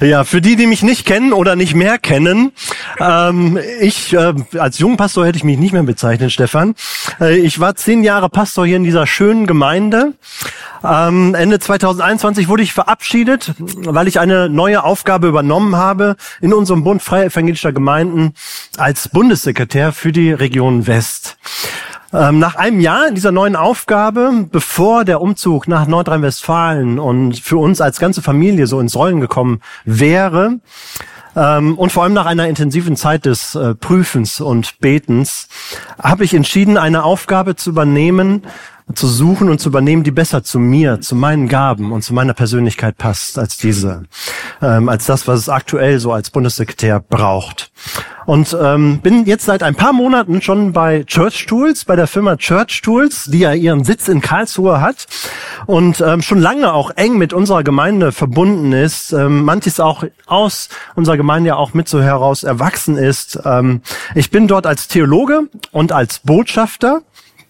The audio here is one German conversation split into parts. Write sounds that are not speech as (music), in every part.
Ja, für die, die mich nicht kennen oder nicht mehr kennen, ähm, ich äh, als Jungpastor hätte ich mich nicht mehr bezeichnet, Stefan. Äh, ich war zehn Jahre Pastor hier in dieser schönen Gemeinde. Ähm, Ende 2021 wurde ich verabschiedet, weil ich eine neue Aufgabe übernommen habe in unserem Bund Freie Evangelischer Gemeinden als Bundessekretär für die Region West. Ähm, nach einem Jahr in dieser neuen Aufgabe, bevor der Umzug nach Nordrhein-Westfalen und für uns als ganze Familie so ins Rollen gekommen wäre, ähm, und vor allem nach einer intensiven Zeit des äh, Prüfens und Betens, habe ich entschieden, eine Aufgabe zu übernehmen, zu suchen und zu übernehmen, die besser zu mir, zu meinen Gaben und zu meiner Persönlichkeit passt als diese, ähm, als das, was es aktuell so als Bundessekretär braucht. Und ähm, bin jetzt seit ein paar Monaten schon bei Church Tools, bei der Firma Church Tools, die ja ihren Sitz in Karlsruhe hat und ähm, schon lange auch eng mit unserer Gemeinde verbunden ist, ähm, manches auch aus unserer Gemeinde ja auch mit so heraus erwachsen ist. Ähm, ich bin dort als Theologe und als Botschafter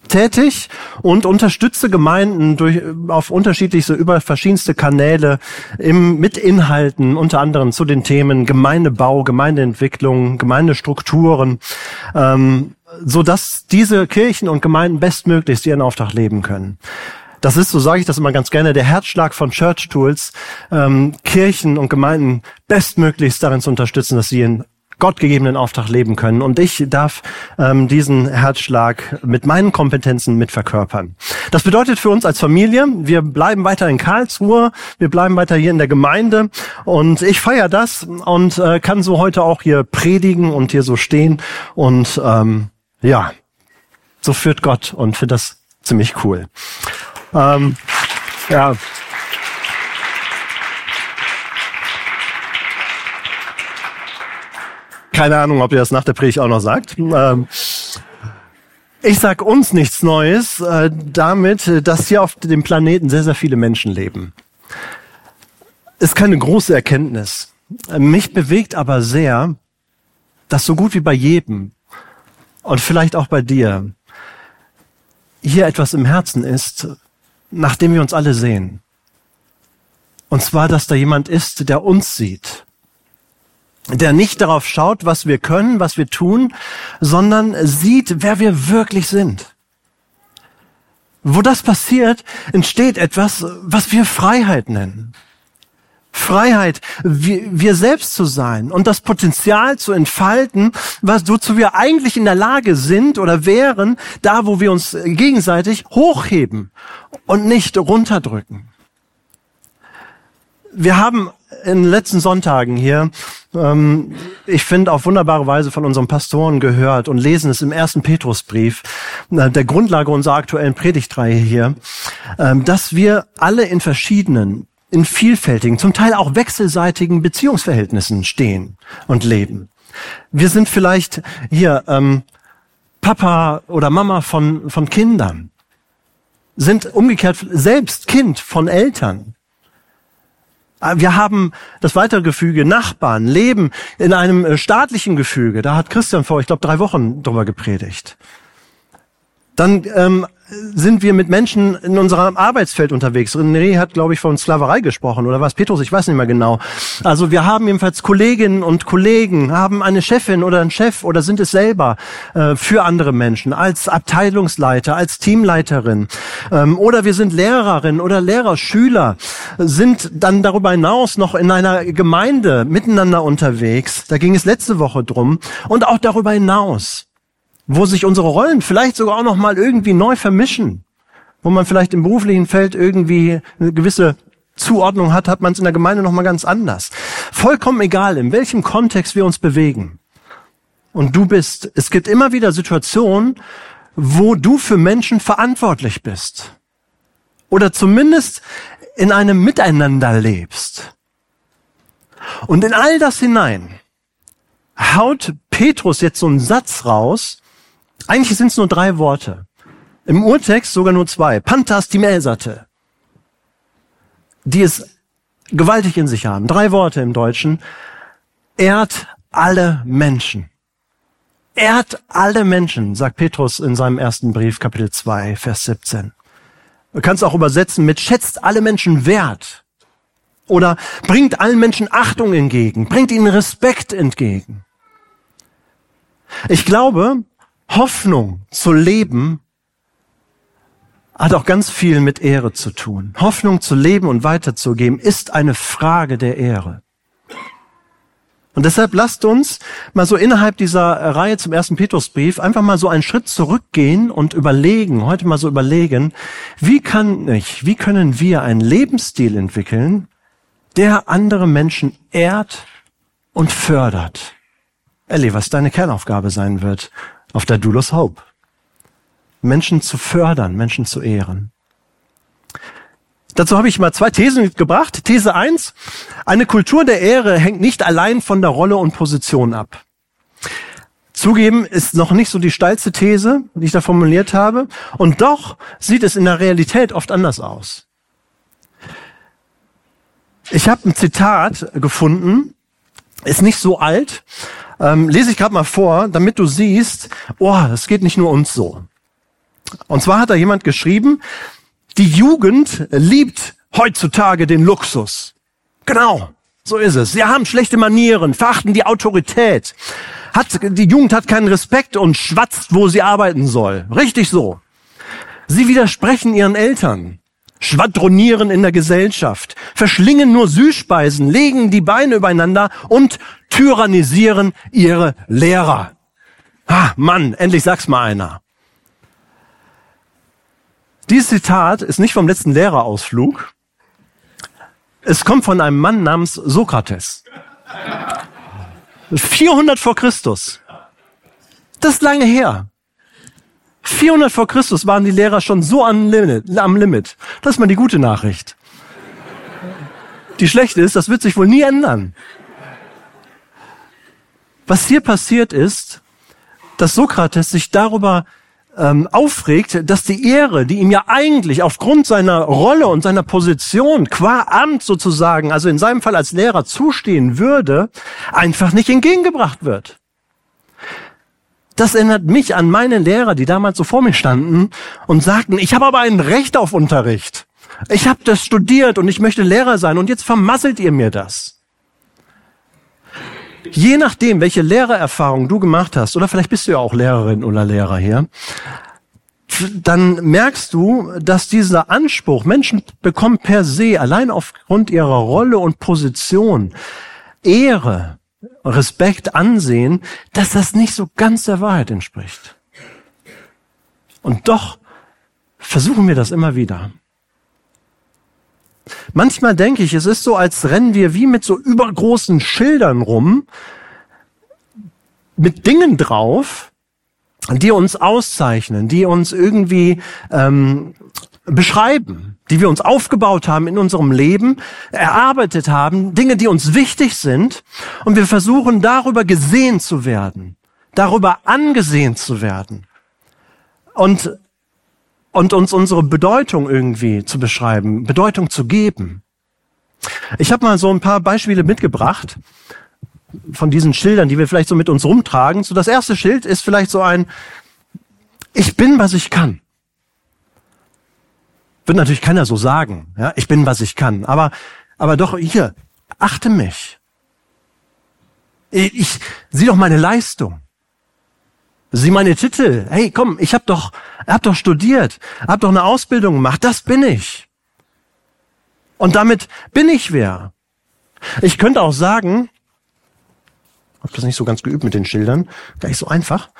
tätig und unterstütze Gemeinden durch, auf unterschiedlichste, über verschiedenste Kanäle im, mit Inhalten, unter anderem zu den Themen Gemeindebau, Gemeindeentwicklung, Gemeindestrukturen, ähm, so dass diese Kirchen und Gemeinden bestmöglichst ihren Auftrag leben können. Das ist, so sage ich das immer ganz gerne, der Herzschlag von Church Tools, ähm, Kirchen und Gemeinden bestmöglichst darin zu unterstützen, dass sie ihren gottgegebenen Auftrag leben können. Und ich darf ähm, diesen Herzschlag mit meinen Kompetenzen mit verkörpern. Das bedeutet für uns als Familie, wir bleiben weiter in Karlsruhe, wir bleiben weiter hier in der Gemeinde und ich feiere das und äh, kann so heute auch hier predigen und hier so stehen und ähm, ja, so führt Gott und finde das ziemlich cool. Ähm, ja. Keine Ahnung, ob ihr das nach der Predigt auch noch sagt. Ähm, ich sag uns nichts Neues äh, damit, dass hier auf dem Planeten sehr, sehr viele Menschen leben. Ist keine große Erkenntnis. Mich bewegt aber sehr, dass so gut wie bei jedem und vielleicht auch bei dir hier etwas im Herzen ist, nachdem wir uns alle sehen. Und zwar, dass da jemand ist, der uns sieht der nicht darauf schaut, was wir können, was wir tun, sondern sieht, wer wir wirklich sind. Wo das passiert, entsteht etwas, was wir Freiheit nennen. Freiheit, wir, selbst zu sein und das Potenzial zu entfalten, was wozu wir eigentlich in der Lage sind oder wären, da wo wir uns gegenseitig hochheben und nicht runterdrücken. Wir haben in den letzten Sonntagen hier, ähm, ich finde, auf wunderbare Weise von unseren Pastoren gehört und lesen es im ersten Petrusbrief, äh, der Grundlage unserer aktuellen Predigtreihe hier, äh, dass wir alle in verschiedenen, in vielfältigen, zum Teil auch wechselseitigen Beziehungsverhältnissen stehen und leben. Wir sind vielleicht hier ähm, Papa oder Mama von, von Kindern, sind umgekehrt selbst Kind von Eltern wir haben das weitere Gefüge, Nachbarn, Leben in einem äh, staatlichen Gefüge. Da hat Christian vor, ich glaube, drei Wochen drüber gepredigt. Dann ähm, sind wir mit Menschen in unserem Arbeitsfeld unterwegs. René hat, glaube ich, von Sklaverei gesprochen oder was? Petrus, ich weiß nicht mehr genau. Also wir haben jedenfalls Kolleginnen und Kollegen, haben eine Chefin oder einen Chef oder sind es selber äh, für andere Menschen, als Abteilungsleiter, als Teamleiterin. Ähm, oder wir sind Lehrerin oder Lehrer, Schüler, sind dann darüber hinaus noch in einer Gemeinde miteinander unterwegs. Da ging es letzte Woche drum. Und auch darüber hinaus wo sich unsere Rollen vielleicht sogar auch noch mal irgendwie neu vermischen, wo man vielleicht im beruflichen Feld irgendwie eine gewisse Zuordnung hat, hat man es in der Gemeinde noch mal ganz anders. Vollkommen egal, in welchem Kontext wir uns bewegen. Und du bist, es gibt immer wieder Situationen, wo du für Menschen verantwortlich bist. Oder zumindest in einem Miteinander lebst. Und in all das hinein haut Petrus jetzt so einen Satz raus, eigentlich sind es nur drei Worte. Im Urtext sogar nur zwei. Pantas timesate. Die es gewaltig in sich haben. Drei Worte im Deutschen. Ehrt alle Menschen. Ehrt alle Menschen, sagt Petrus in seinem ersten Brief, Kapitel 2, Vers 17. Du kannst auch übersetzen mit schätzt alle Menschen wert Oder bringt allen Menschen Achtung entgegen, bringt ihnen Respekt entgegen. Ich glaube, Hoffnung zu leben hat auch ganz viel mit Ehre zu tun. Hoffnung zu leben und weiterzugeben ist eine Frage der Ehre. Und deshalb lasst uns mal so innerhalb dieser Reihe zum ersten Petrusbrief einfach mal so einen Schritt zurückgehen und überlegen, heute mal so überlegen, wie kann ich, wie können wir einen Lebensstil entwickeln, der andere Menschen ehrt und fördert. Ellie, was deine Kernaufgabe sein wird auf der Doulos Hope. Menschen zu fördern, Menschen zu ehren. Dazu habe ich mal zwei Thesen mitgebracht. These eins: eine Kultur der Ehre hängt nicht allein von der Rolle und Position ab. Zugeben ist noch nicht so die steilste These, die ich da formuliert habe. Und doch sieht es in der Realität oft anders aus. Ich habe ein Zitat gefunden, ist nicht so alt, ähm, lese ich gerade mal vor, damit du siehst, oh, es geht nicht nur uns so. Und zwar hat da jemand geschrieben, die Jugend liebt heutzutage den Luxus. Genau, so ist es. Sie haben schlechte Manieren, verachten die Autorität. Hat, die Jugend hat keinen Respekt und schwatzt, wo sie arbeiten soll. Richtig so. Sie widersprechen ihren Eltern, schwadronieren in der Gesellschaft, verschlingen nur Süßspeisen, legen die Beine übereinander und tyrannisieren ihre Lehrer. Ah, Mann, endlich sag's mal einer. Dieses Zitat ist nicht vom letzten Lehrerausflug. Es kommt von einem Mann namens Sokrates. 400 vor Christus. Das ist lange her. 400 vor Christus waren die Lehrer schon so am Limit, am Limit. Das ist mal die gute Nachricht. Die schlechte ist, das wird sich wohl nie ändern. Was hier passiert ist, dass Sokrates sich darüber ähm, aufregt, dass die Ehre, die ihm ja eigentlich aufgrund seiner Rolle und seiner Position qua Amt sozusagen, also in seinem Fall als Lehrer zustehen würde, einfach nicht entgegengebracht wird. Das erinnert mich an meine Lehrer, die damals so vor mir standen und sagten, ich habe aber ein Recht auf Unterricht. Ich habe das studiert und ich möchte Lehrer sein und jetzt vermasselt ihr mir das. Je nachdem, welche Lehrererfahrung du gemacht hast, oder vielleicht bist du ja auch Lehrerin oder Lehrer hier, dann merkst du, dass dieser Anspruch, Menschen bekommen per se, allein aufgrund ihrer Rolle und Position, Ehre, Respekt, Ansehen, dass das nicht so ganz der Wahrheit entspricht. Und doch versuchen wir das immer wieder. Manchmal denke ich, es ist so, als rennen wir wie mit so übergroßen Schildern rum, mit Dingen drauf, die uns auszeichnen, die uns irgendwie ähm, beschreiben, die wir uns aufgebaut haben in unserem Leben, erarbeitet haben, Dinge, die uns wichtig sind, und wir versuchen darüber gesehen zu werden, darüber angesehen zu werden. Und und uns unsere Bedeutung irgendwie zu beschreiben, Bedeutung zu geben. Ich habe mal so ein paar Beispiele mitgebracht von diesen Schildern, die wir vielleicht so mit uns rumtragen. So das erste Schild ist vielleicht so ein Ich bin, was ich kann. Wird natürlich keiner so sagen, ja, ich bin, was ich kann, aber aber doch hier achte mich. Ich, ich sieh doch meine Leistung. Sieh meine Titel. Hey, komm, ich hab doch, hab doch studiert, hab doch eine Ausbildung gemacht. Das bin ich. Und damit bin ich wer. Ich könnte auch sagen, hab das nicht so ganz geübt mit den Schildern, gar nicht so einfach.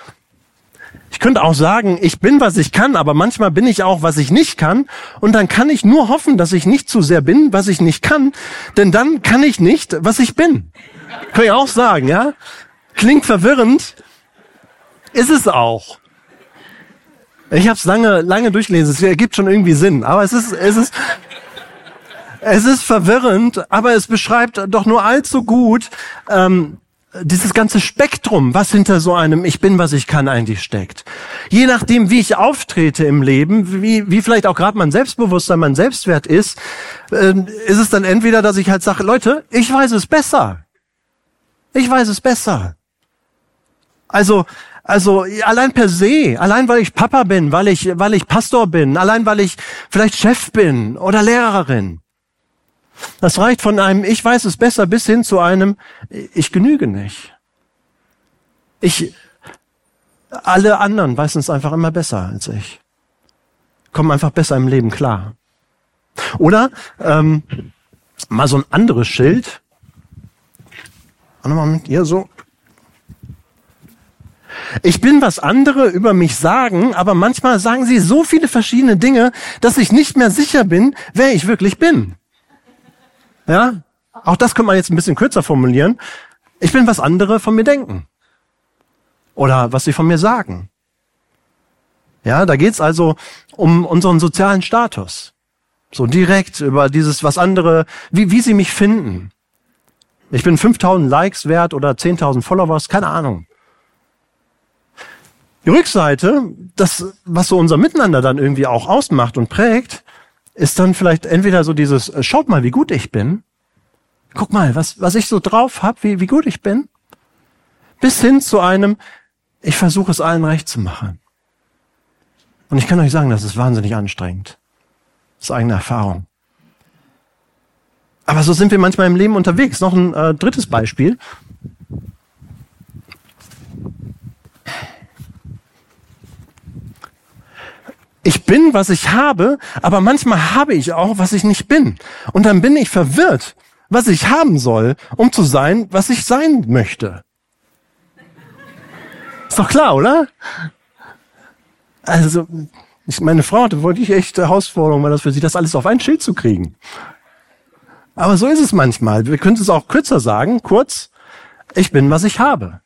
Ich könnte auch sagen, ich bin, was ich kann, aber manchmal bin ich auch, was ich nicht kann. Und dann kann ich nur hoffen, dass ich nicht zu sehr bin, was ich nicht kann. Denn dann kann ich nicht, was ich bin. Kann ich auch sagen, ja? Klingt verwirrend, ist es auch. Ich habe es lange, lange durchgelesen. Es ergibt schon irgendwie Sinn, aber es ist, es ist, es ist verwirrend, aber es beschreibt doch nur allzu gut ähm, dieses ganze Spektrum, was hinter so einem Ich bin, was ich kann eigentlich steckt. Je nachdem, wie ich auftrete im Leben, wie, wie vielleicht auch gerade mein Selbstbewusstsein, mein Selbstwert ist, äh, ist es dann entweder, dass ich halt sage, Leute, ich weiß es besser. Ich weiß es besser. Also also allein per se, allein weil ich Papa bin, weil ich, weil ich Pastor bin, allein weil ich vielleicht Chef bin oder Lehrerin. Das reicht von einem Ich weiß es besser bis hin zu einem Ich genüge nicht. Ich, alle anderen weißen es einfach immer besser als ich. Kommen einfach besser im Leben klar. Oder ähm, mal so ein anderes Schild. Auch nochmal mit ihr so. Ich bin, was andere über mich sagen, aber manchmal sagen sie so viele verschiedene Dinge, dass ich nicht mehr sicher bin, wer ich wirklich bin. Ja? Auch das könnte man jetzt ein bisschen kürzer formulieren. Ich bin, was andere von mir denken. Oder was sie von mir sagen. Ja, da geht's also um unseren sozialen Status. So direkt über dieses, was andere, wie, wie sie mich finden. Ich bin 5000 Likes wert oder 10.000 Followers, keine Ahnung. Die Rückseite, das, was so unser Miteinander dann irgendwie auch ausmacht und prägt, ist dann vielleicht entweder so dieses, äh, schaut mal, wie gut ich bin. Guck mal, was, was ich so drauf hab, wie, wie gut ich bin. Bis hin zu einem, ich versuche es allen recht zu machen. Und ich kann euch sagen, das ist wahnsinnig anstrengend. Das ist eigene Erfahrung. Aber so sind wir manchmal im Leben unterwegs. Noch ein äh, drittes Beispiel. Ich bin, was ich habe, aber manchmal habe ich auch, was ich nicht bin. Und dann bin ich verwirrt, was ich haben soll, um zu sein, was ich sein möchte. Ist doch klar, oder? Also, ich, meine Frau hatte wirklich echt Herausforderung, weil das für sie, das alles auf ein Schild zu kriegen. Aber so ist es manchmal. Wir können es auch kürzer sagen, kurz. Ich bin, was ich habe.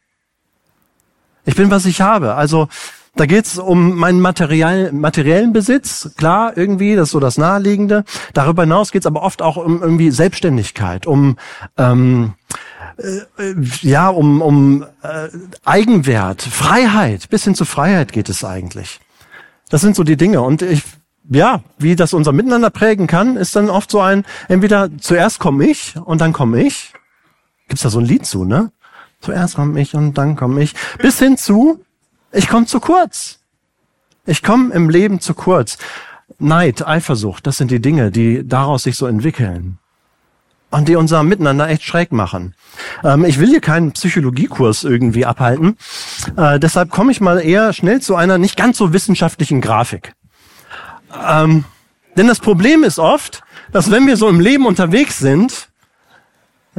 Ich bin, was ich habe. Also, da geht's um meinen material, materiellen Besitz, klar, irgendwie, das ist so das Naheliegende. Darüber hinaus geht's aber oft auch um irgendwie Selbstständigkeit, um ähm, äh, ja, um, um äh, Eigenwert, Freiheit, bis hin zu Freiheit geht es eigentlich. Das sind so die Dinge. Und ich, ja, wie das unser Miteinander prägen kann, ist dann oft so ein, entweder zuerst komme ich und dann komme ich. Gibt's da so ein Lied zu, ne? Zuerst komme ich und dann komme ich. Bis hin zu, ich komme zu kurz. Ich komme im Leben zu kurz. Neid, Eifersucht, das sind die Dinge, die daraus sich so entwickeln und die unser Miteinander echt schräg machen. Ähm, ich will hier keinen Psychologiekurs irgendwie abhalten, äh, deshalb komme ich mal eher schnell zu einer nicht ganz so wissenschaftlichen Grafik. Ähm, denn das Problem ist oft, dass wenn wir so im Leben unterwegs sind,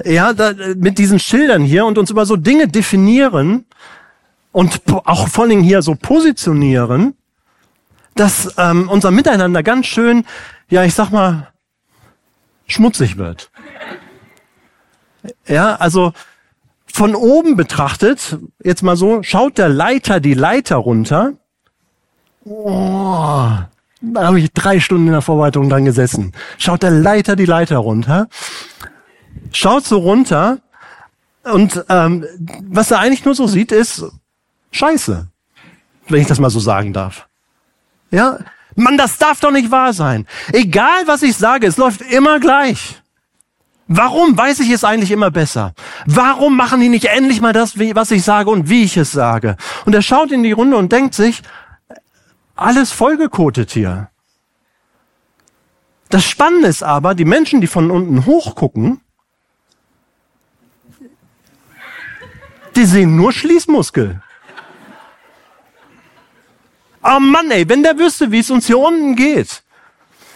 ja, da, mit diesen Schildern hier und uns über so Dinge definieren, und auch vor allen Dingen hier so positionieren, dass ähm, unser Miteinander ganz schön, ja, ich sag mal, schmutzig wird. Ja, also von oben betrachtet, jetzt mal so, schaut der Leiter die Leiter runter. Oh, da habe ich drei Stunden in der Vorbereitung dran gesessen. Schaut der Leiter die Leiter runter. Schaut so runter und ähm, was er eigentlich nur so sieht, ist Scheiße. Wenn ich das mal so sagen darf. Ja? Mann, das darf doch nicht wahr sein. Egal was ich sage, es läuft immer gleich. Warum weiß ich es eigentlich immer besser? Warum machen die nicht endlich mal das, was ich sage und wie ich es sage? Und er schaut in die Runde und denkt sich, alles vollgekotet hier. Das Spannende ist aber, die Menschen, die von unten hochgucken, die sehen nur Schließmuskel. Oh Mann, ey, wenn der wüsste, wie es uns hier unten geht.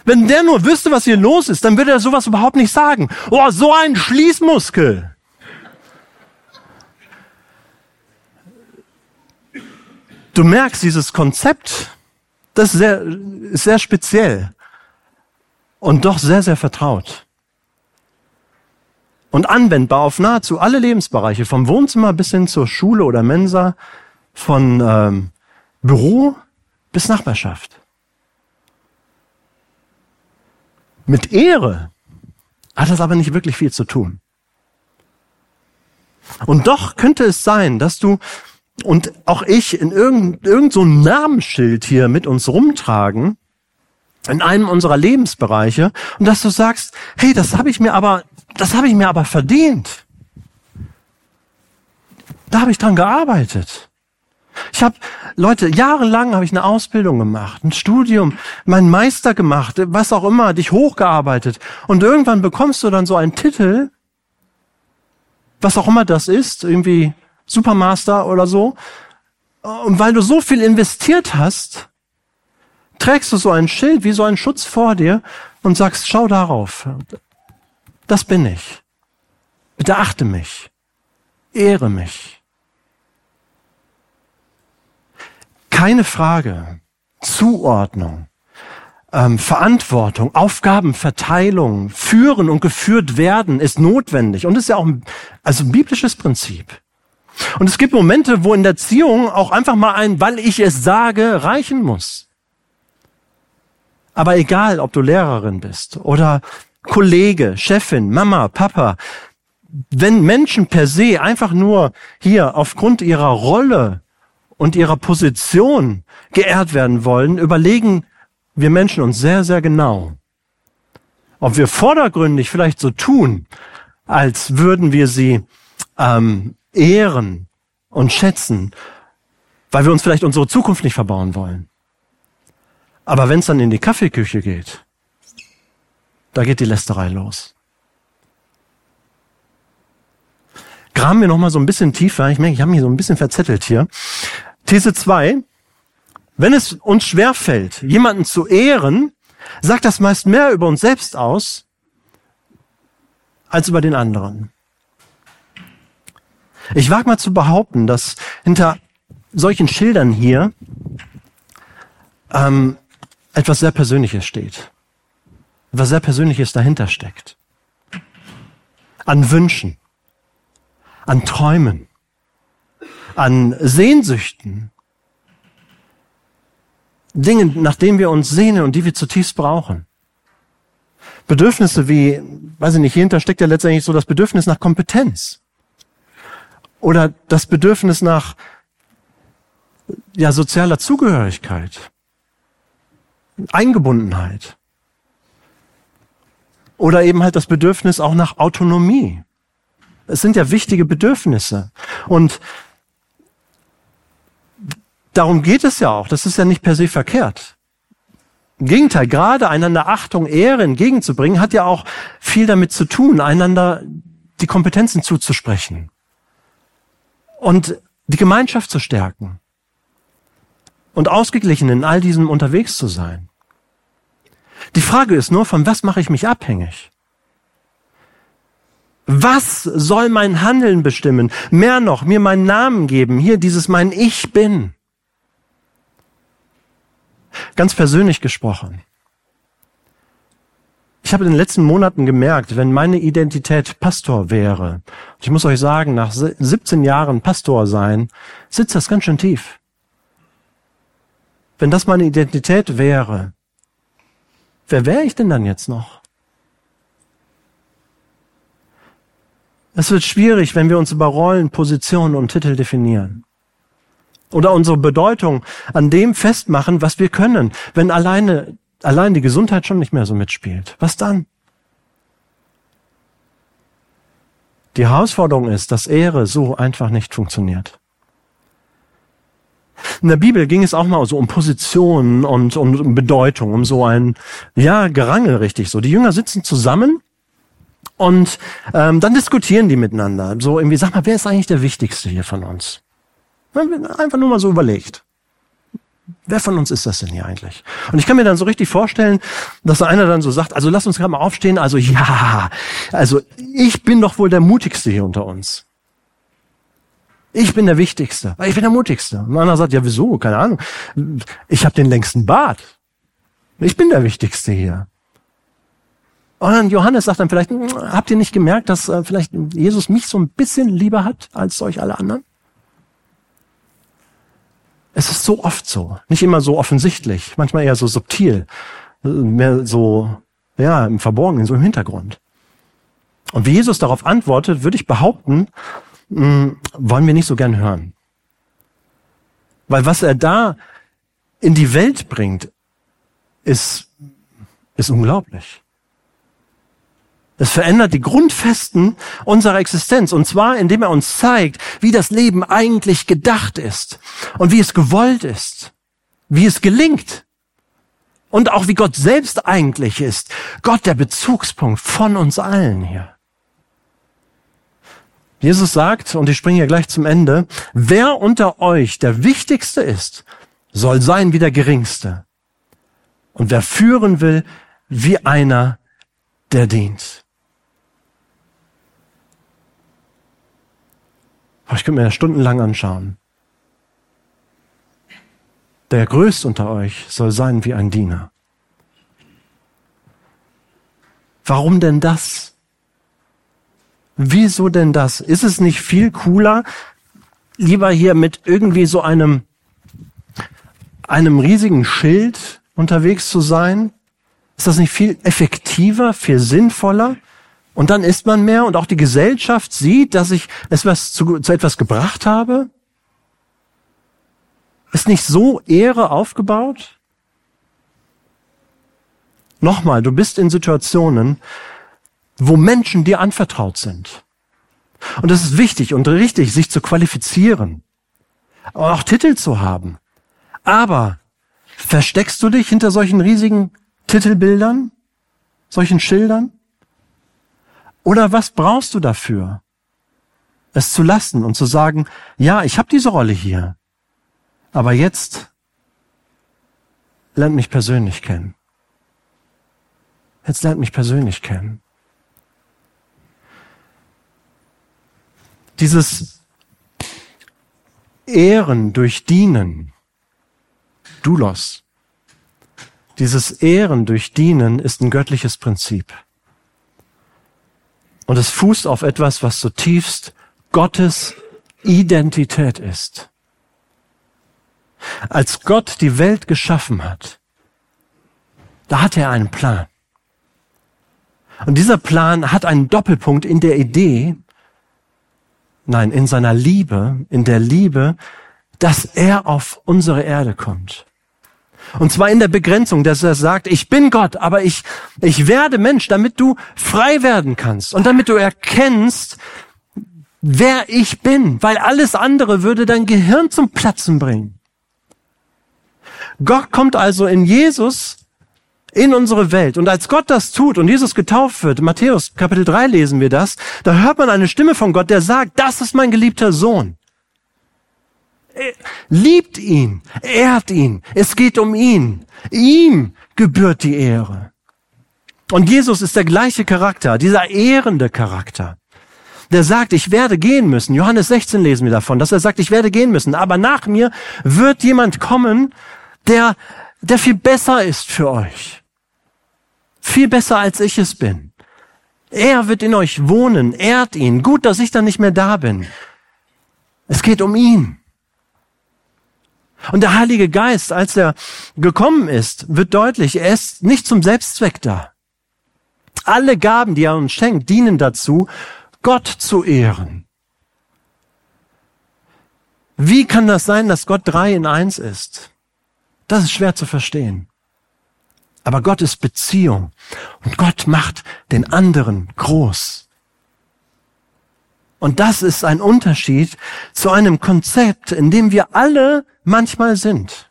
Wenn der nur wüsste, was hier los ist, dann würde er sowas überhaupt nicht sagen. Oh, so ein Schließmuskel. Du merkst, dieses Konzept, das ist sehr, ist sehr speziell und doch sehr, sehr vertraut. Und anwendbar auf nahezu alle Lebensbereiche, vom Wohnzimmer bis hin zur Schule oder Mensa, von ähm, Büro bis Nachbarschaft. Mit Ehre hat das aber nicht wirklich viel zu tun. Und doch könnte es sein, dass du und auch ich in irgendein, irgend so Namensschild hier mit uns rumtragen, in einem unserer Lebensbereiche, und dass du sagst, hey, das habe ich mir aber, das habe ich mir aber verdient. Da habe ich dran gearbeitet. Ich habe Leute, jahrelang habe ich eine Ausbildung gemacht, ein Studium, meinen Meister gemacht, was auch immer, dich hochgearbeitet. Und irgendwann bekommst du dann so einen Titel, was auch immer das ist, irgendwie Supermaster oder so. Und weil du so viel investiert hast, trägst du so ein Schild wie so einen Schutz vor dir und sagst, schau darauf. Das bin ich. Bitte achte mich. Ehre mich. Keine Frage. Zuordnung, ähm, Verantwortung, Aufgabenverteilung, führen und geführt werden ist notwendig und ist ja auch ein, also ein biblisches Prinzip. Und es gibt Momente, wo in der Erziehung auch einfach mal ein, weil ich es sage, reichen muss. Aber egal, ob du Lehrerin bist oder Kollege, Chefin, Mama, Papa, wenn Menschen per se einfach nur hier aufgrund ihrer Rolle und ihrer Position geehrt werden wollen, überlegen wir Menschen uns sehr, sehr genau, ob wir vordergründig vielleicht so tun, als würden wir sie ähm, ehren und schätzen, weil wir uns vielleicht unsere Zukunft nicht verbauen wollen. Aber wenn es dann in die Kaffeeküche geht, da geht die Lästerei los. Graben wir noch mal so ein bisschen tiefer. Ich merke, ich habe mich so ein bisschen verzettelt hier. These 2. Wenn es uns schwerfällt, jemanden zu ehren, sagt das meist mehr über uns selbst aus als über den anderen. Ich wage mal zu behaupten, dass hinter solchen Schildern hier ähm, etwas sehr Persönliches steht. Etwas sehr Persönliches dahinter steckt. An Wünschen, an Träumen, an Sehnsüchten, Dingen, nach denen wir uns sehnen und die wir zutiefst brauchen. Bedürfnisse wie, weiß ich nicht, hierhinter steckt ja letztendlich so das Bedürfnis nach Kompetenz. Oder das Bedürfnis nach, ja, sozialer Zugehörigkeit. Eingebundenheit. Oder eben halt das Bedürfnis auch nach Autonomie. Es sind ja wichtige Bedürfnisse. Und darum geht es ja auch. Das ist ja nicht per se verkehrt. Im Gegenteil, gerade einander Achtung, Ehre entgegenzubringen, hat ja auch viel damit zu tun, einander die Kompetenzen zuzusprechen und die Gemeinschaft zu stärken und ausgeglichen in all diesem unterwegs zu sein. Die Frage ist nur, von was mache ich mich abhängig? Was soll mein Handeln bestimmen? Mehr noch, mir meinen Namen geben. Hier dieses mein Ich bin. Ganz persönlich gesprochen. Ich habe in den letzten Monaten gemerkt, wenn meine Identität Pastor wäre, ich muss euch sagen, nach 17 Jahren Pastor sein, sitzt das ganz schön tief. Wenn das meine Identität wäre, wer wäre ich denn dann jetzt noch? Es wird schwierig, wenn wir uns über Rollen, Positionen und Titel definieren. Oder unsere Bedeutung an dem festmachen, was wir können. Wenn alleine, allein die Gesundheit schon nicht mehr so mitspielt. Was dann? Die Herausforderung ist, dass Ehre so einfach nicht funktioniert. In der Bibel ging es auch mal so um Positionen und um Bedeutung, um so ein, ja, Gerangel richtig so. Die Jünger sitzen zusammen und ähm, dann diskutieren die miteinander. So irgendwie, sag mal, wer ist eigentlich der Wichtigste hier von uns? Einfach nur mal so überlegt. Wer von uns ist das denn hier eigentlich? Und ich kann mir dann so richtig vorstellen, dass einer dann so sagt, also lass uns gerade mal aufstehen, also (laughs) ja, also ich bin doch wohl der mutigste hier unter uns. Ich bin der Wichtigste, ich bin der Mutigste. Und einer sagt, ja wieso, keine Ahnung, ich habe den längsten Bart. Ich bin der Wichtigste hier. Und dann Johannes sagt dann vielleicht, hm, habt ihr nicht gemerkt, dass äh, vielleicht Jesus mich so ein bisschen lieber hat als euch alle anderen? Es ist so oft so. Nicht immer so offensichtlich, manchmal eher so subtil, mehr so, ja, im Verborgenen, so im Hintergrund. Und wie Jesus darauf antwortet, würde ich behaupten, mh, hm, wollen wir nicht so gern hören. Weil was er da in die Welt bringt, ist, ist unglaublich. Es verändert die Grundfesten unserer Existenz. Und zwar, indem er uns zeigt, wie das Leben eigentlich gedacht ist und wie es gewollt ist, wie es gelingt. Und auch wie Gott selbst eigentlich ist. Gott der Bezugspunkt von uns allen hier. Jesus sagt, und ich springe hier gleich zum Ende, wer unter euch der Wichtigste ist, soll sein wie der Geringste. Und wer führen will, wie einer, der dient. Ich könnte mir das stundenlang anschauen. Der Größte unter euch soll sein wie ein Diener. Warum denn das? Wieso denn das? Ist es nicht viel cooler, lieber hier mit irgendwie so einem, einem riesigen Schild unterwegs zu sein? Ist das nicht viel effektiver, viel sinnvoller? Und dann isst man mehr und auch die Gesellschaft sieht, dass ich etwas zu, zu etwas gebracht habe? Ist nicht so Ehre aufgebaut? Nochmal, du bist in Situationen, wo Menschen dir anvertraut sind. Und es ist wichtig und richtig, sich zu qualifizieren, auch Titel zu haben. Aber versteckst du dich hinter solchen riesigen Titelbildern, solchen Schildern? Oder was brauchst du dafür? Es zu lassen und zu sagen, ja, ich habe diese Rolle hier, aber jetzt lernt mich persönlich kennen. Jetzt lernt mich persönlich kennen. Dieses Ehren durch Dienen, Dulos, dieses Ehren durch Dienen ist ein göttliches Prinzip. Und es fußt auf etwas, was zutiefst Gottes Identität ist. Als Gott die Welt geschaffen hat, da hatte er einen Plan. Und dieser Plan hat einen Doppelpunkt in der Idee, nein, in seiner Liebe, in der Liebe, dass er auf unsere Erde kommt. Und zwar in der Begrenzung, dass er sagt, ich bin Gott, aber ich, ich werde Mensch, damit du frei werden kannst und damit du erkennst, wer ich bin, weil alles andere würde dein Gehirn zum Platzen bringen. Gott kommt also in Jesus in unsere Welt. Und als Gott das tut und Jesus getauft wird, Matthäus Kapitel 3 lesen wir das, da hört man eine Stimme von Gott, der sagt, das ist mein geliebter Sohn. Liebt ihn, ehrt ihn, es geht um ihn. Ihm gebührt die Ehre. Und Jesus ist der gleiche Charakter, dieser ehrende Charakter. Der sagt, ich werde gehen müssen. Johannes 16 lesen wir davon, dass er sagt, ich werde gehen müssen. Aber nach mir wird jemand kommen, der, der viel besser ist für euch. Viel besser als ich es bin. Er wird in euch wohnen, ehrt ihn. Gut, dass ich dann nicht mehr da bin. Es geht um ihn. Und der Heilige Geist, als er gekommen ist, wird deutlich, er ist nicht zum Selbstzweck da. Alle Gaben, die er uns schenkt, dienen dazu, Gott zu ehren. Wie kann das sein, dass Gott drei in eins ist? Das ist schwer zu verstehen. Aber Gott ist Beziehung und Gott macht den anderen groß. Und das ist ein Unterschied zu einem Konzept, in dem wir alle manchmal sind.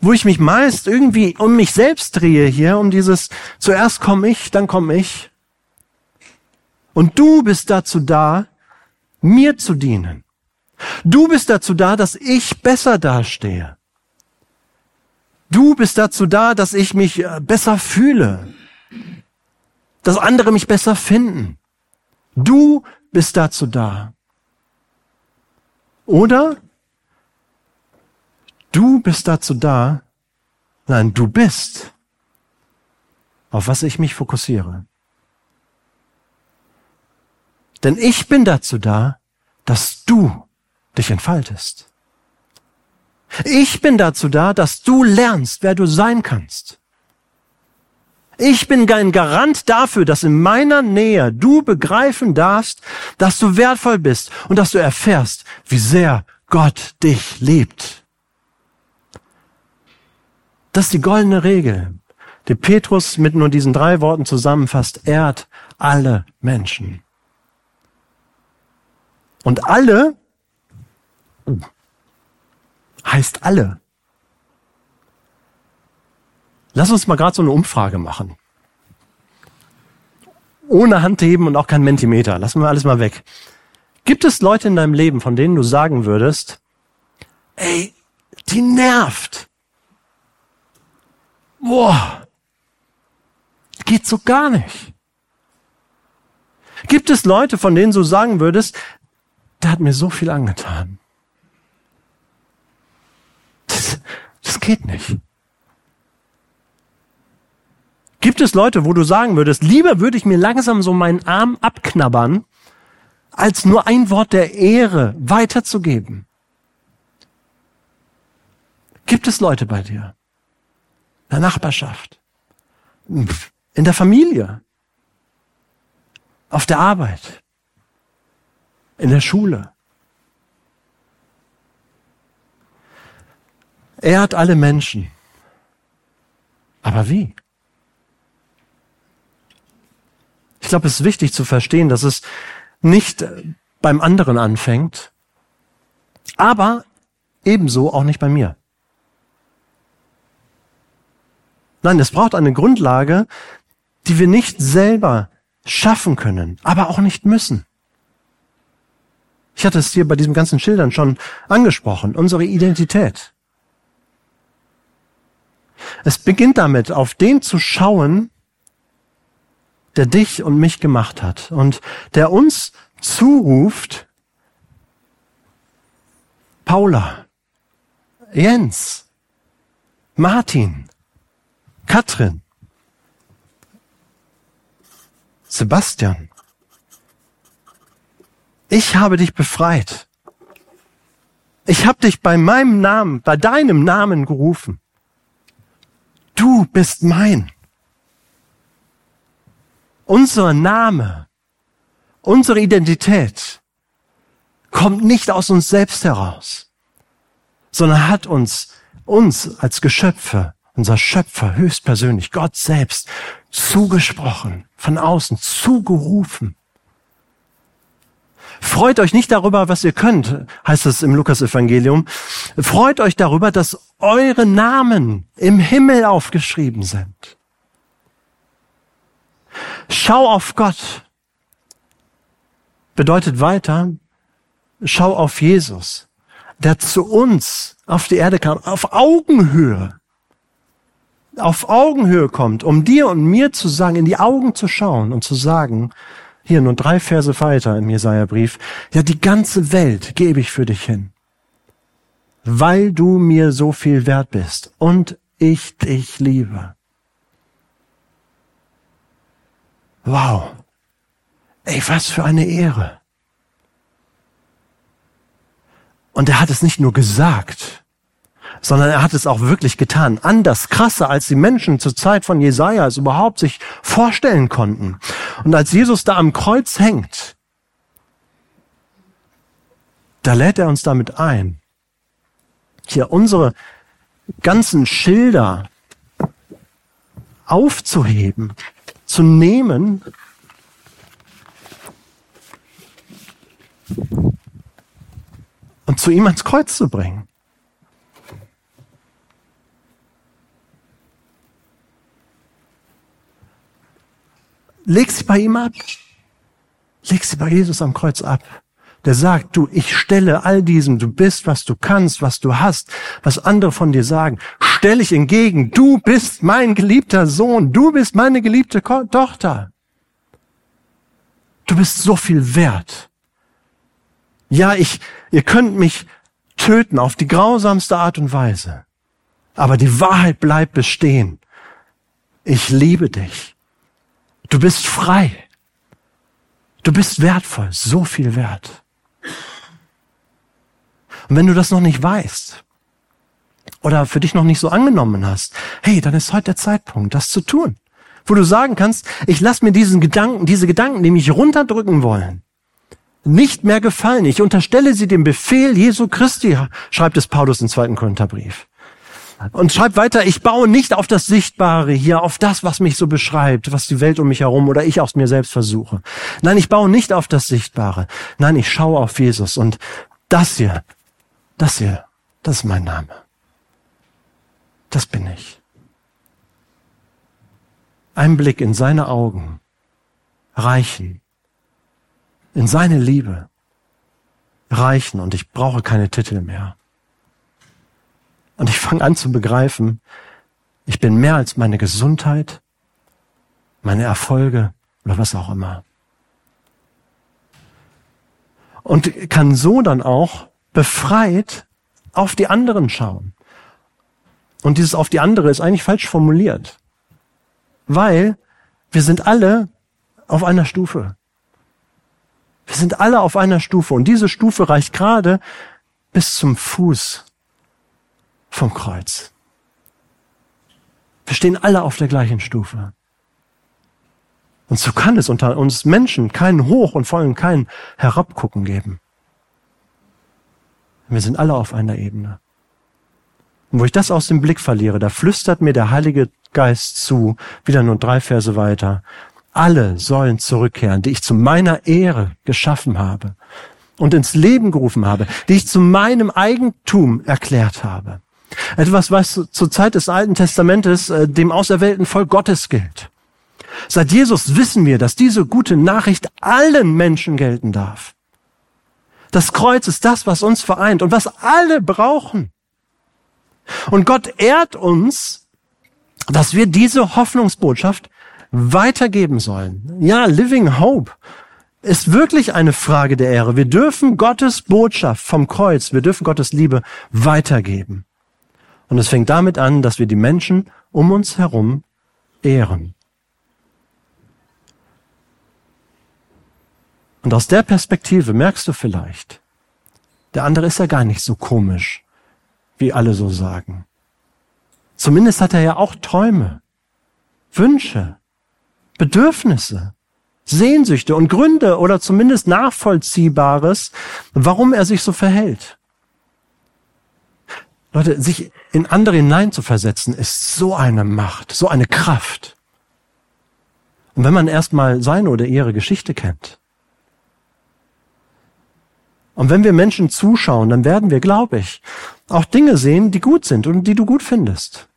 Wo ich mich meist irgendwie um mich selbst drehe hier, um dieses zuerst komme ich, dann komme ich. Und du bist dazu da, mir zu dienen. Du bist dazu da, dass ich besser dastehe. Du bist dazu da, dass ich mich äh, besser fühle, dass andere mich besser finden. Du bist dazu da. Oder du bist dazu da, nein, du bist, auf was ich mich fokussiere. Denn ich bin dazu da, dass du dich entfaltest. Ich bin dazu da, dass du lernst, wer du sein kannst. Ich bin ein Garant dafür, dass in meiner Nähe du begreifen darfst, dass du wertvoll bist und dass du erfährst, wie sehr Gott dich liebt. Das ist die goldene Regel. die Petrus mit nur diesen drei Worten zusammenfasst, ehrt alle Menschen. Und alle heißt alle. Lass uns mal gerade so eine Umfrage machen. Ohne Handheben und auch kein Mentimeter. Lassen wir alles mal weg. Gibt es Leute in deinem Leben, von denen du sagen würdest, ey, die nervt. Boah, geht so gar nicht. Gibt es Leute, von denen du sagen würdest, der hat mir so viel angetan. Das, das geht nicht. Gibt es Leute, wo du sagen würdest, lieber würde ich mir langsam so meinen Arm abknabbern, als nur ein Wort der Ehre weiterzugeben? Gibt es Leute bei dir? In der Nachbarschaft? In der Familie? Auf der Arbeit? In der Schule? Er hat alle Menschen. Aber wie? Ich glaube, es ist wichtig zu verstehen, dass es nicht beim anderen anfängt, aber ebenso auch nicht bei mir. Nein, es braucht eine Grundlage, die wir nicht selber schaffen können, aber auch nicht müssen. Ich hatte es hier bei diesen ganzen Schildern schon angesprochen, unsere Identität. Es beginnt damit, auf den zu schauen, der dich und mich gemacht hat und der uns zuruft, Paula, Jens, Martin, Katrin, Sebastian, ich habe dich befreit. Ich habe dich bei meinem Namen, bei deinem Namen gerufen. Du bist mein. Unser Name, unsere Identität kommt nicht aus uns selbst heraus, sondern hat uns, uns als Geschöpfe, unser Schöpfer höchstpersönlich, Gott selbst, zugesprochen, von außen, zugerufen. Freut euch nicht darüber, was ihr könnt, heißt es im Lukas-Evangelium. Freut euch darüber, dass eure Namen im Himmel aufgeschrieben sind. Schau auf Gott. Bedeutet weiter, schau auf Jesus, der zu uns auf die Erde kam, auf Augenhöhe. Auf Augenhöhe kommt, um dir und mir zu sagen, in die Augen zu schauen und zu sagen, hier nur drei Verse weiter im Jesaja-Brief, ja, die ganze Welt gebe ich für dich hin, weil du mir so viel wert bist und ich dich liebe. Wow. Ey, was für eine Ehre. Und er hat es nicht nur gesagt, sondern er hat es auch wirklich getan. Anders, krasser, als die Menschen zur Zeit von Jesaja es überhaupt sich vorstellen konnten. Und als Jesus da am Kreuz hängt, da lädt er uns damit ein, hier unsere ganzen Schilder aufzuheben zu nehmen und zu ihm ans Kreuz zu bringen. Leg sie bei ihm ab. Leg sie bei Jesus am Kreuz ab. Der sagt, du, ich stelle all diesem, du bist, was du kannst, was du hast, was andere von dir sagen, stelle ich entgegen, du bist mein geliebter Sohn, du bist meine geliebte Tochter. Du bist so viel wert. Ja, ich, ihr könnt mich töten auf die grausamste Art und Weise. Aber die Wahrheit bleibt bestehen. Ich liebe dich. Du bist frei. Du bist wertvoll, so viel wert. Und wenn du das noch nicht weißt oder für dich noch nicht so angenommen hast, hey, dann ist heute der Zeitpunkt, das zu tun. Wo du sagen kannst, ich lasse mir diesen Gedanken, diese Gedanken, die mich runterdrücken wollen, nicht mehr gefallen. Ich unterstelle sie dem Befehl Jesu Christi, schreibt es Paulus im zweiten Korintherbrief. Und schreibt weiter, ich baue nicht auf das Sichtbare hier, auf das, was mich so beschreibt, was die Welt um mich herum oder ich aus mir selbst versuche. Nein, ich baue nicht auf das Sichtbare. Nein, ich schaue auf Jesus. Und das hier, das hier, das ist mein Name. Das bin ich. Ein Blick in seine Augen reichen, in seine Liebe reichen und ich brauche keine Titel mehr. Und ich fange an zu begreifen, ich bin mehr als meine Gesundheit, meine Erfolge oder was auch immer. Und kann so dann auch befreit auf die anderen schauen. Und dieses auf die andere ist eigentlich falsch formuliert. Weil wir sind alle auf einer Stufe. Wir sind alle auf einer Stufe und diese Stufe reicht gerade bis zum Fuß vom Kreuz. Wir stehen alle auf der gleichen Stufe. Und so kann es unter uns Menschen keinen Hoch und vor allem kein Herabgucken geben. Wir sind alle auf einer Ebene. Und wo ich das aus dem Blick verliere, da flüstert mir der Heilige Geist zu, wieder nur drei Verse weiter. Alle sollen zurückkehren, die ich zu meiner Ehre geschaffen habe und ins Leben gerufen habe, die ich zu meinem Eigentum erklärt habe. Etwas, was zur Zeit des Alten Testamentes äh, dem auserwählten Volk Gottes gilt. Seit Jesus wissen wir, dass diese gute Nachricht allen Menschen gelten darf. Das Kreuz ist das, was uns vereint und was alle brauchen. Und Gott ehrt uns, dass wir diese Hoffnungsbotschaft weitergeben sollen. Ja, Living Hope ist wirklich eine Frage der Ehre. Wir dürfen Gottes Botschaft vom Kreuz, wir dürfen Gottes Liebe weitergeben. Und es fängt damit an, dass wir die Menschen um uns herum ehren. Und aus der Perspektive merkst du vielleicht, der andere ist ja gar nicht so komisch, wie alle so sagen. Zumindest hat er ja auch Träume, Wünsche, Bedürfnisse, Sehnsüchte und Gründe oder zumindest Nachvollziehbares, warum er sich so verhält. Leute, sich in andere hineinzuversetzen, ist so eine Macht, so eine Kraft. Und wenn man erstmal seine oder ihre Geschichte kennt, und wenn wir Menschen zuschauen, dann werden wir, glaube ich, auch Dinge sehen, die gut sind und die du gut findest.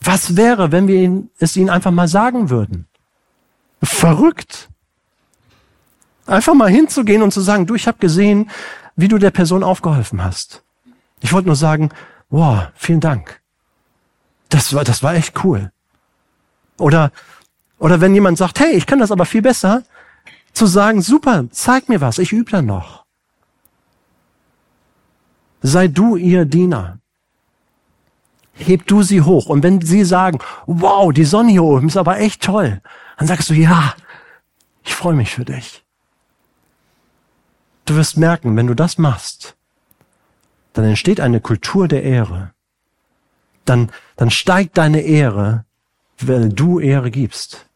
Was wäre, wenn wir es ihnen einfach mal sagen würden? Verrückt. Einfach mal hinzugehen und zu sagen, du, ich habe gesehen, wie du der Person aufgeholfen hast. Ich wollte nur sagen, wow, vielen Dank. Das war, das war echt cool. Oder, oder wenn jemand sagt, hey, ich kann das aber viel besser, zu sagen, super, zeig mir was, ich übe dann noch. Sei du ihr Diener. Heb du sie hoch. Und wenn sie sagen, wow, die Sonne hier oben ist aber echt toll, dann sagst du, ja, ich freue mich für dich. Du wirst merken, wenn du das machst, dann entsteht eine Kultur der Ehre. Dann, dann steigt deine Ehre, weil du Ehre gibst.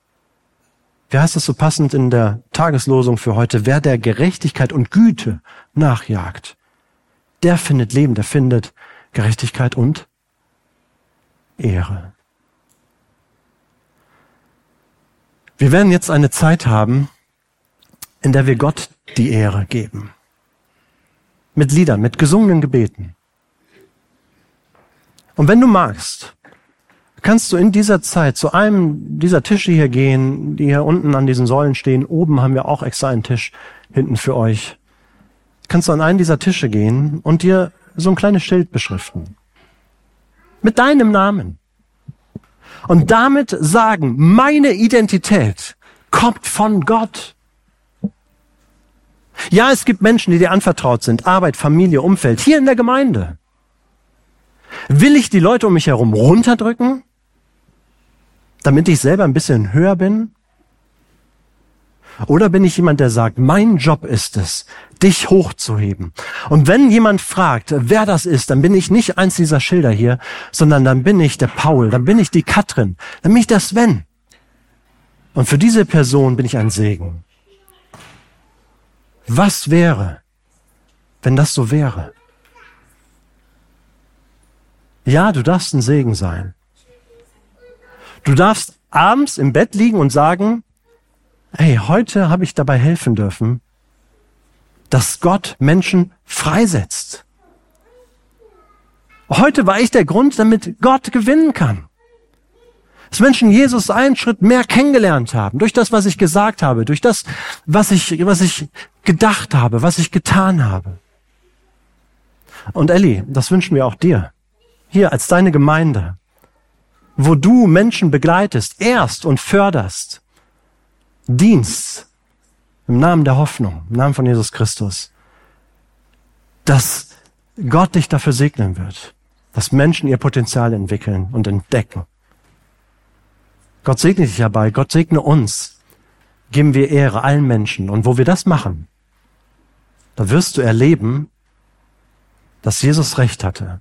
Wie heißt es so passend in der Tageslosung für heute? Wer der Gerechtigkeit und Güte nachjagt, der findet Leben, der findet Gerechtigkeit und Ehre. Wir werden jetzt eine Zeit haben, in der wir Gott die Ehre geben. Mit Liedern, mit gesungenen Gebeten. Und wenn du magst, kannst du in dieser Zeit zu einem dieser Tische hier gehen, die hier unten an diesen Säulen stehen. Oben haben wir auch extra einen Tisch hinten für euch. Kannst du an einen dieser Tische gehen und dir so ein kleines Schild beschriften. Mit deinem Namen. Und damit sagen, meine Identität kommt von Gott. Ja, es gibt Menschen, die dir anvertraut sind. Arbeit, Familie, Umfeld. Hier in der Gemeinde. Will ich die Leute um mich herum runterdrücken? Damit ich selber ein bisschen höher bin? Oder bin ich jemand, der sagt, mein Job ist es, dich hochzuheben. Und wenn jemand fragt, wer das ist, dann bin ich nicht eins dieser Schilder hier, sondern dann bin ich der Paul, dann bin ich die Katrin, dann bin ich der Sven. Und für diese Person bin ich ein Segen. Was wäre, wenn das so wäre? Ja, du darfst ein Segen sein. Du darfst abends im Bett liegen und sagen, hey, heute habe ich dabei helfen dürfen, dass Gott Menschen freisetzt. Heute war ich der Grund, damit Gott gewinnen kann. Dass Menschen Jesus einen Schritt mehr kennengelernt haben, durch das, was ich gesagt habe, durch das, was ich, was ich gedacht habe, was ich getan habe. Und Elli, das wünschen wir auch dir. Hier als deine Gemeinde, wo du Menschen begleitest, erst und förderst, Dienst im Namen der Hoffnung, im Namen von Jesus Christus, dass Gott dich dafür segnen wird, dass Menschen ihr Potenzial entwickeln und entdecken. Gott segne dich dabei, Gott segne uns. Geben wir Ehre allen Menschen. Und wo wir das machen, da wirst du erleben, dass Jesus recht hatte,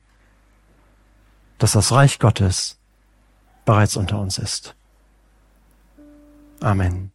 dass das Reich Gottes bereits unter uns ist. Amen.